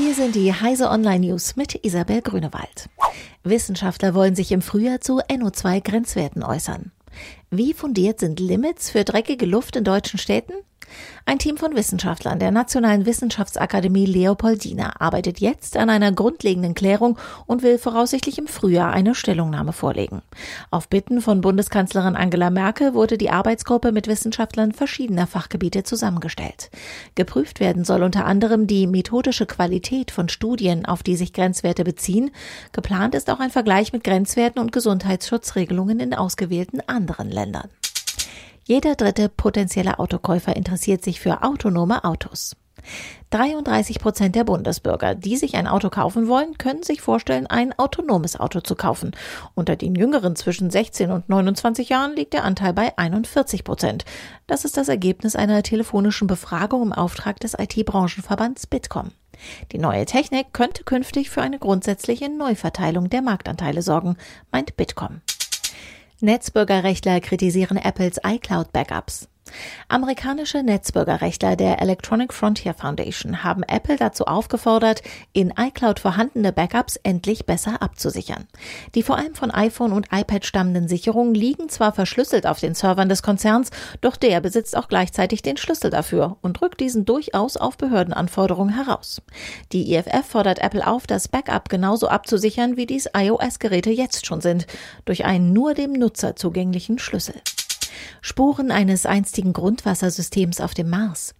Hier sind die Heise Online News mit Isabel Grünewald. Wissenschaftler wollen sich im Frühjahr zu NO2-Grenzwerten äußern. Wie fundiert sind Limits für dreckige Luft in deutschen Städten? Ein Team von Wissenschaftlern der Nationalen Wissenschaftsakademie Leopoldina arbeitet jetzt an einer grundlegenden Klärung und will voraussichtlich im Frühjahr eine Stellungnahme vorlegen. Auf Bitten von Bundeskanzlerin Angela Merkel wurde die Arbeitsgruppe mit Wissenschaftlern verschiedener Fachgebiete zusammengestellt. Geprüft werden soll unter anderem die methodische Qualität von Studien, auf die sich Grenzwerte beziehen. Geplant ist auch ein Vergleich mit Grenzwerten und Gesundheitsschutzregelungen in ausgewählten anderen Ländern. Jeder dritte potenzielle Autokäufer interessiert sich für autonome Autos. 33 Prozent der Bundesbürger, die sich ein Auto kaufen wollen, können sich vorstellen, ein autonomes Auto zu kaufen. Unter den Jüngeren zwischen 16 und 29 Jahren liegt der Anteil bei 41 Prozent. Das ist das Ergebnis einer telefonischen Befragung im Auftrag des IT-Branchenverbands Bitkom. Die neue Technik könnte künftig für eine grundsätzliche Neuverteilung der Marktanteile sorgen, meint Bitkom. Netzbürgerrechtler kritisieren Apples iCloud-Backups. Amerikanische Netzbürgerrechtler der Electronic Frontier Foundation haben Apple dazu aufgefordert, in iCloud vorhandene Backups endlich besser abzusichern. Die vor allem von iPhone und iPad stammenden Sicherungen liegen zwar verschlüsselt auf den Servern des Konzerns, doch der besitzt auch gleichzeitig den Schlüssel dafür und rückt diesen durchaus auf Behördenanforderungen heraus. Die IFF fordert Apple auf, das Backup genauso abzusichern, wie dies iOS-Geräte jetzt schon sind, durch einen nur dem Nutzer zugänglichen Schlüssel. Spuren eines einstigen Grundwassersystems auf dem Mars.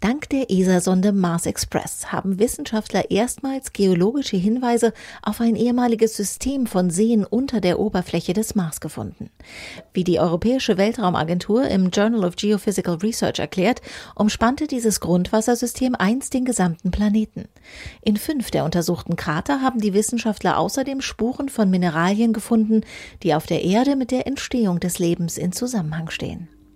Dank der ESA-Sonde Mars Express haben Wissenschaftler erstmals geologische Hinweise auf ein ehemaliges System von Seen unter der Oberfläche des Mars gefunden. Wie die Europäische Weltraumagentur im Journal of Geophysical Research erklärt, umspannte dieses Grundwassersystem einst den gesamten Planeten. In fünf der untersuchten Krater haben die Wissenschaftler außerdem Spuren von Mineralien gefunden, die auf der Erde mit der Entstehung des Lebens in Zusammenhang stehen.